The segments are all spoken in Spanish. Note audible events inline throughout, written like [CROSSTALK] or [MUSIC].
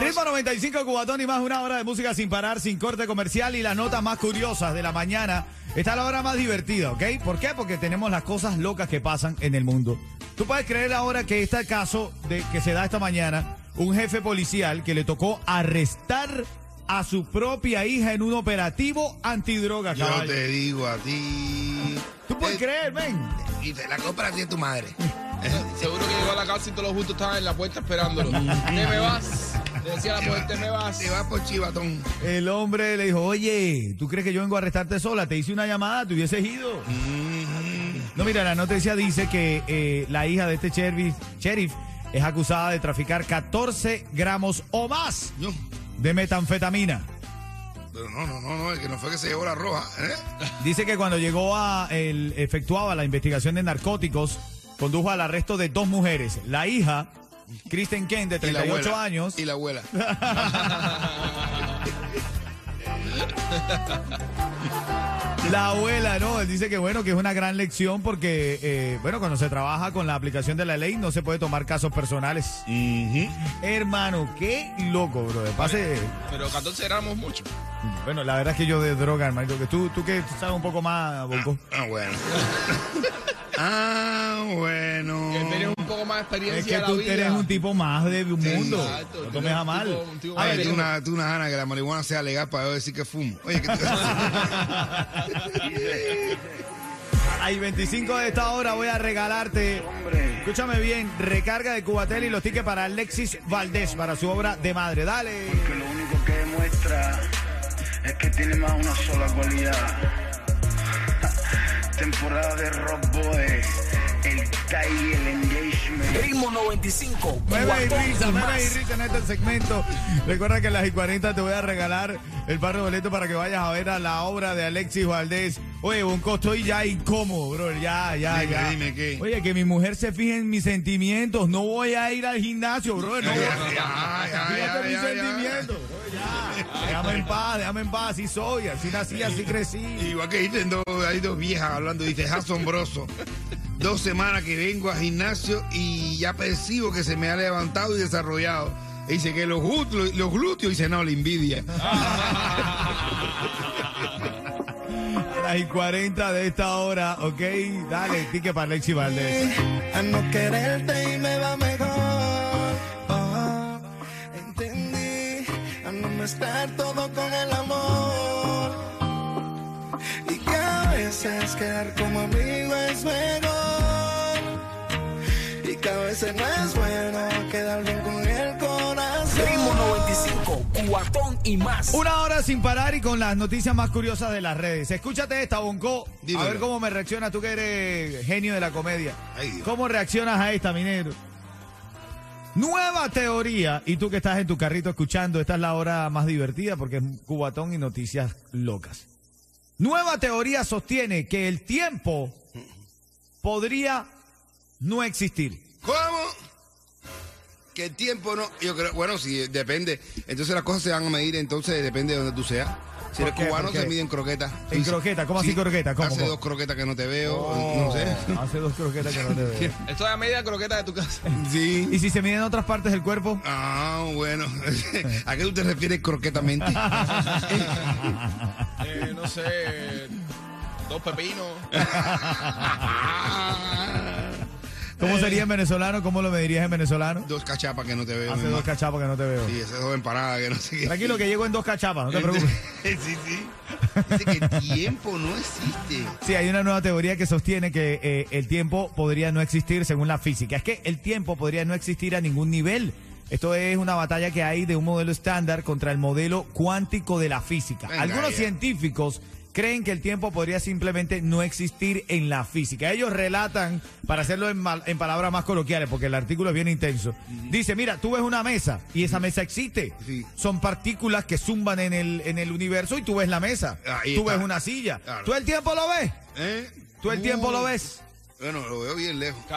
Ritmo 95 Cubatón y más una hora de música sin parar, sin corte comercial y las notas más curiosas de la mañana. Está la hora más divertida, ¿ok? ¿Por qué? Porque tenemos las cosas locas que pasan en el mundo. Tú puedes creer ahora que este caso de, que se da esta mañana, un jefe policial que le tocó arrestar a su propia hija en un operativo antidroga, Yo te digo a ti. ¿Tú puedes Eh, creer, ven? Y te la compra así tu madre. La casa y todos los justos estaban en la puerta esperándolo. ¿Te me vas? Le decía a la mujer, ¿te me vas? Te vas por chivatón. El hombre le dijo, oye, ¿tú crees que yo vengo a arrestarte sola? Te hice una llamada, te hubieses ido. No, mira, la noticia dice que eh, la hija de este sheriff, sheriff es acusada de traficar 14 gramos o más No, de metanfetamina. pero no, no, no, no, es que no fue que se llevó la roja. ¿eh? Dice que cuando llegó a, el, efectuaba la investigación de narcóticos, condujo al arresto de dos mujeres. La hija, Kristen Kent, de Y la 38 abuela. años, Y la abuela. [LAUGHS] La abuela, ¿no? Él dice que bueno, que es una gran lección porque, eh, bueno, cuando se trabaja con la aplicación de la ley no se puede tomar casos personales. Hermano, qué loco, bro. Pase, Pero 14 éramos mucho. bueno, la verdad es que yo de droga, hermanito, que tú, tú que sabes un poco más, Bonco. Ah, bueno. [LAUGHS] ah, bueno. Que tenés un poco más de Es experiencia que de tú la vida. eres un tipo más de un Sí, mundo. exacto, no tomes a mal. tipo- un tipo A ver, tú una, tú una gana que la marihuana sea legal para yo decir que fumo. Oye, que tú... [LAUGHS] Hay 25 de esta hora voy a regalarte. Escúchame bien, recarga de Cubatel y los tickets para Alexis Valdés para su obra de madre. Dale. que lo único que demuestra es que tiene más una sola cualidad. Temporada de Rock Boy, el el Engagement. Ritmo 95, Meme y cuatón risa, y meme y más. risa en este segmento. Recuerda que a las y 40 te voy a regalar el par de boletos para que vayas a ver a la obra de Alexis Valdés. Oye, un costo y ya incómodo, bro. Ya, ya, Dime, ya. dime, ¿qué? Oye, que mi mujer se fije en mis sentimientos. No voy a ir al gimnasio, bro. No, Ya, ya, ya, Fíjate ya, mis sentimientos. ya. Déjame en paz, déjame en paz. Así soy, así nací, así crecí. Igual que dicen dos, hay dos viejas hablando, dice, es asombroso. Dos semanas que vengo al gimnasio y ya percibo que se me ha levantado y desarrollado. Y dice que los glúteos, los glúteos, dice, no, la envidia. [LAUGHS] Y 40 de esta hora, ok. Dale, ticket para Alexis Valdés. A no quererte y me va mejor. Oh, entendí a no mezclar todo con el amor. Y que a veces quedar como amigo es mejor. Que a veces no es bueno quedar bien con el corazón. Ritmo 95, cuatón y más. Una hora sin parar y con las noticias más curiosas de las redes. Escúchate esta, Bonco. A ver cómo me reaccionas tú que eres genio de la comedia. Ay. ¿Cómo reaccionas a esta, minero? Nueva teoría, y tú que estás en tu carrito escuchando, esta es la hora más divertida porque es cubatón y noticias locas. Nueva teoría sostiene que el tiempo podría no existir. ¿Cómo? Que el tiempo no. Yo creo, bueno, sí, depende. Entonces las cosas se van a medir, entonces depende de donde tú seas. Si ¿Por eres qué? cubano, se mide en croquetas. ¿En dices, croqueta? ¿Cómo así croqueta? ¿Cómo, Hace cómo? dos croquetas que no te veo, Oh, no sé. Hace dos croquetas que no te veo. [LAUGHS] Esto es a media croqueta de tu casa. [LAUGHS] Sí. ¿Y si se miden otras partes del cuerpo? Ah, bueno. [LAUGHS] ¿A qué tú te refieres croquetamente? Eh, no sé. Dos pepinos. ¿Cómo sería en venezolano? ¿Cómo lo medirías en venezolano? dos cachapas que no te veo. Hace dos cachapas que no te veo. Sí, esas dos empanadas que no sé qué. Tranquilo que llego en dos cachapas, no te preocupes. [LAUGHS] sí, sí. Dice que el tiempo no existe. Sí, hay una nueva teoría que sostiene que eh, el tiempo podría no existir según la física. Es que el tiempo podría no existir a ningún nivel Esto es una batalla que hay de un modelo estándar contra el modelo cuántico de la física. Venga, Algunos ya. científicos creen que el tiempo podría simplemente no existir en la física. Ellos relatan, para hacerlo en, mal- en palabras más coloquiales, porque el artículo es bien intenso, dice, mira, tú ves una mesa y esa mesa existe. Sí. Son partículas que zumban en el, en el universo y tú ves la mesa. Ahí tú está. ves una silla. Claro. ¿Tú el tiempo lo ves? ¿Eh? ¿Tú el tiempo lo ves? Bueno, lo veo bien lejos. [LAUGHS]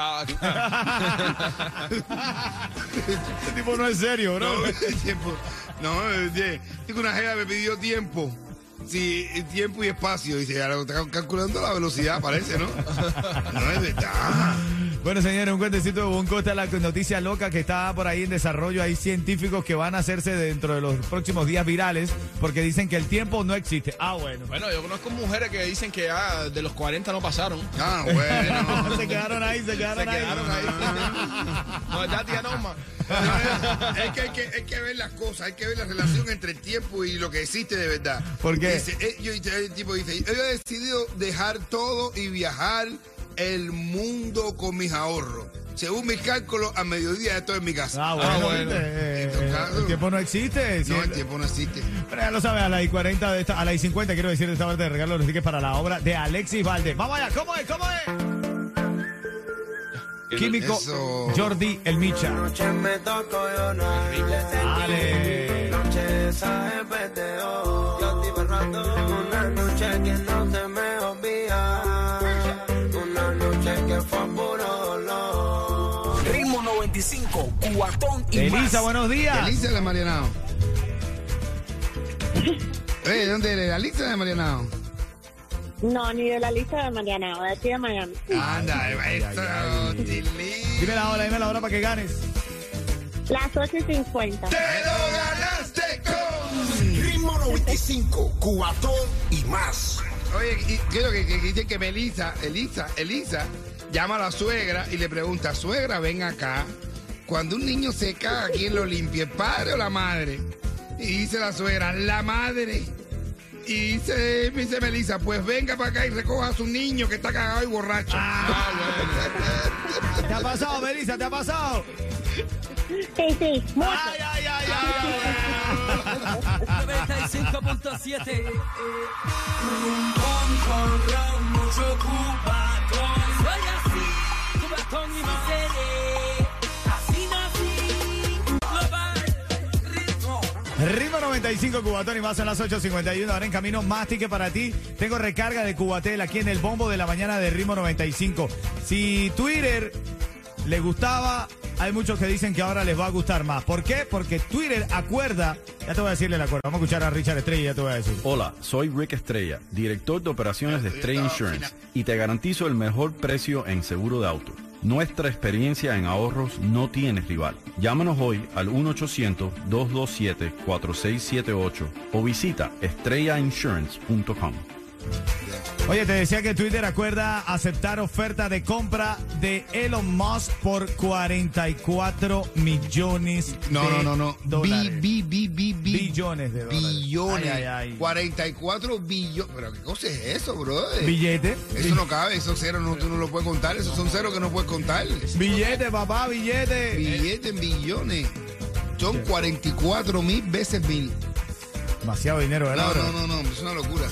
Este tipo no es serio, No, el tiempo. No, es de- digo, una jeva me pidió tiempo. Sí, tiempo y espacio. Dice, ahora está calculando la velocidad, parece, ¿no? [LAUGHS] No es verdad. Bueno, señores, un cuentecito de Bonco está la noticia loca que está por ahí en desarrollo. Hay científicos que van a hacerse dentro de los próximos días virales porque dicen que el tiempo no existe. Ah, bueno. Bueno, yo conozco mujeres que dicen que ya de los 40 no pasaron. Ah, bueno. [LAUGHS] se quedaron ahí, se quedaron Se ahí. quedaron ahí. [LAUGHS] No, ¿verdad, tía Norma? Es que hay, que hay que ver las cosas, hay que ver la relación entre el tiempo y lo que existe de verdad. ¿Por qué? Dice, eh, yo- el tipo dice, yo he decidido dejar todo y viajar el mundo con mis ahorros. Según mis cálculos, a mediodía estoy en mi casa. Ah, bueno, Ah, bueno. Eh, eh, el tiempo no existe. No, el tiempo no existe. Pero ya lo sabes, a las y 40 de esta, a las y 50 quiero decir de esta parte de regalo los tickets para la obra de Alexis Valdés. Vamos allá, ¿cómo es? ¿Cómo es? Químico Eso. Jordi El Micha. Noche me tocó yo no Dale. Una noche que no se me olvida. Una noche que fue puro dolor. Ritmo 95, cuatón y más. Elisa, buenos días. Alicia [LAUGHS] de Marianao. Eh, ¿dónde eres? Alicia de Marianao. No, ni de la lista de Mariana, de aquí de Miami. Anda. Tilín. Dime la hora, dime la hora para que ganes. Las 8 y 50. ¡Te lo ganaste con! Ritmo 95, cuatón y más. Oye, y creo que, que, que dice que Melissa, Elisa, Elisa, llama a la suegra y le pregunta, suegra, ven acá. Cuando un niño se caga, ¿quién lo limpia, el padre o la madre? Y dice la suegra, la madre. Y dice, me dice Melissa, pues venga para acá y recoja a su niño que está cagado y borracho. ¿Te ha pasado, Melissa? ¿Te ha pasado? Sí, sí, mucho. Ay, ay, ay, ay, ay. 95.7. [LAUGHS] 1.35 Cubatón y más son las 8.51. Ahora en camino más ticket para ti. Tengo recarga de Cubatel aquí en el bombo de la mañana de Ritmo 95. Si Twitter le gustaba, hay muchos que dicen que ahora les va a gustar más. ¿Por qué? Porque Twitter acuerda. Ya te voy a decirle la acuerdo. Vamos a escuchar a Richard Estrella y ya te voy a decir. Hola, soy Rick Estrella, director de operaciones de Estrella Insurance. Y te garantizo el mejor precio en seguro de auto. Nuestra experiencia en ahorros no tiene rival. Llámanos hoy al 1-800-227-4678 o visita estrellainsurance.com. Oye, te decía que Twitter acuerda aceptar oferta de compra de Elon Musk por 44 millones No, de no, no, no. dólares. Bi, bi, bi, bi, Billones de dólares. Billones. Ay, ay, ay. 44 billones. Pero ¿qué cosa es eso, brother? Billete. Eso no cabe, esos ceros no, tú no lo puedes contar, esos son ceros que no puedes contar. Billete, papá, billete. Billetes en billones. Son 44 mil veces mil. Demasiado dinero, ¿verdad? No, no, no, no, es una locura.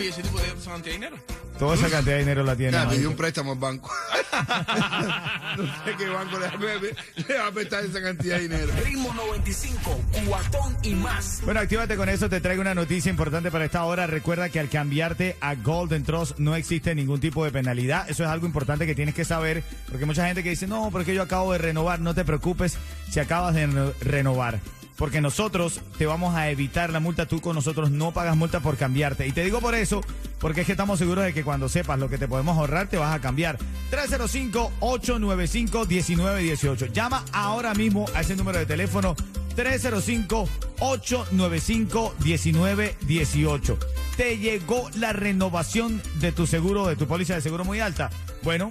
Papi, ese tipo de son dinero. Toda esa cantidad de dinero la tiene. Ya, pidió un préstamo al banco. [LAUGHS] no sé qué banco le va, a- le va a prestar esa cantidad de dinero. Ritmo 95, cuatón y más. Bueno, actívate con eso, te traigo una noticia importante para esta hora. Recuerda que al cambiarte a Golden Trust no existe ningún tipo de penalidad. Eso es algo importante que tienes que saber, porque mucha gente que dice, no, porque yo acabo de renovar, no te preocupes si acabas de reno- renovar. Porque nosotros te vamos a evitar la multa, tú con nosotros no pagas multa por cambiarte. Y te digo por eso, porque es que estamos seguros de que cuando sepas lo que te podemos ahorrar, te vas a cambiar. 305-895-1918. Llama ahora mismo a ese número de teléfono 305-895-1918. ¿Te llegó la renovación de tu seguro, de tu póliza de seguro muy alta? Bueno,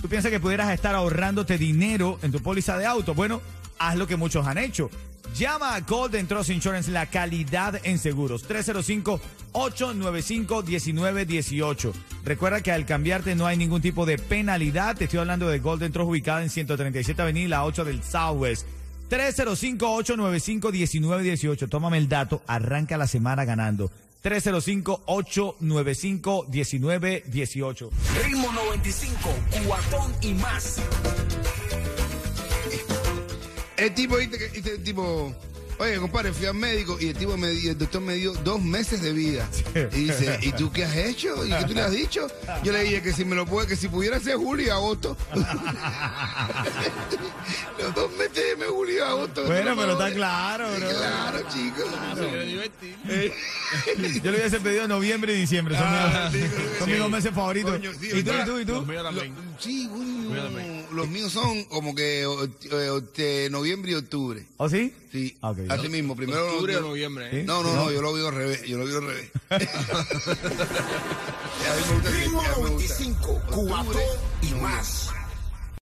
tú piensas que pudieras estar ahorrándote dinero en tu póliza de auto. Bueno, haz lo que muchos han hecho. Llama a Golden Trust Insurance, la calidad en seguros. 305-895-1918. Recuerda que al cambiarte no hay ningún tipo de penalidad. Te estoy hablando de Golden Trust ubicada en 137 Avenida, la 8 del Southwest. 305-895-1918. Tómame el dato, arranca la semana ganando. 305-895-1918. Ritmo 95, cuatón y más. El tipo, ¿viste que- viste el tipo, oye, compadre, fui al médico y el tipo me el doctor me dio dos meses de vida. Y dice, ¿y tú qué has hecho? ¿Y qué tú le has dicho? Yo le dije que si me lo puede, que si pudiera ser julio y agosto. [LAUGHS] Los dos meses de mes, julio y agosto. Bueno, No me pero está claro, bro. Claro, chicos. Yo le hubiese pedido noviembre y diciembre. Son, Ah, mis, sí, son sí. mis dos meses favoritos. Coño, sí, ¿Y tú, y tú, y tú? Los míos también. Sí, coño, los míos son como que o- eh, o- de noviembre y octubre. ¿Oh, sí? Sí, Ah, ok. así mismo. Primero Octubre o no, noviembre. ¿eh? no, no, no, yo lo vi al revés. Yo lo vi al revés. Ritmo [LAUGHS] [LAUGHS] a mí me gusta. 95, cuatón y más.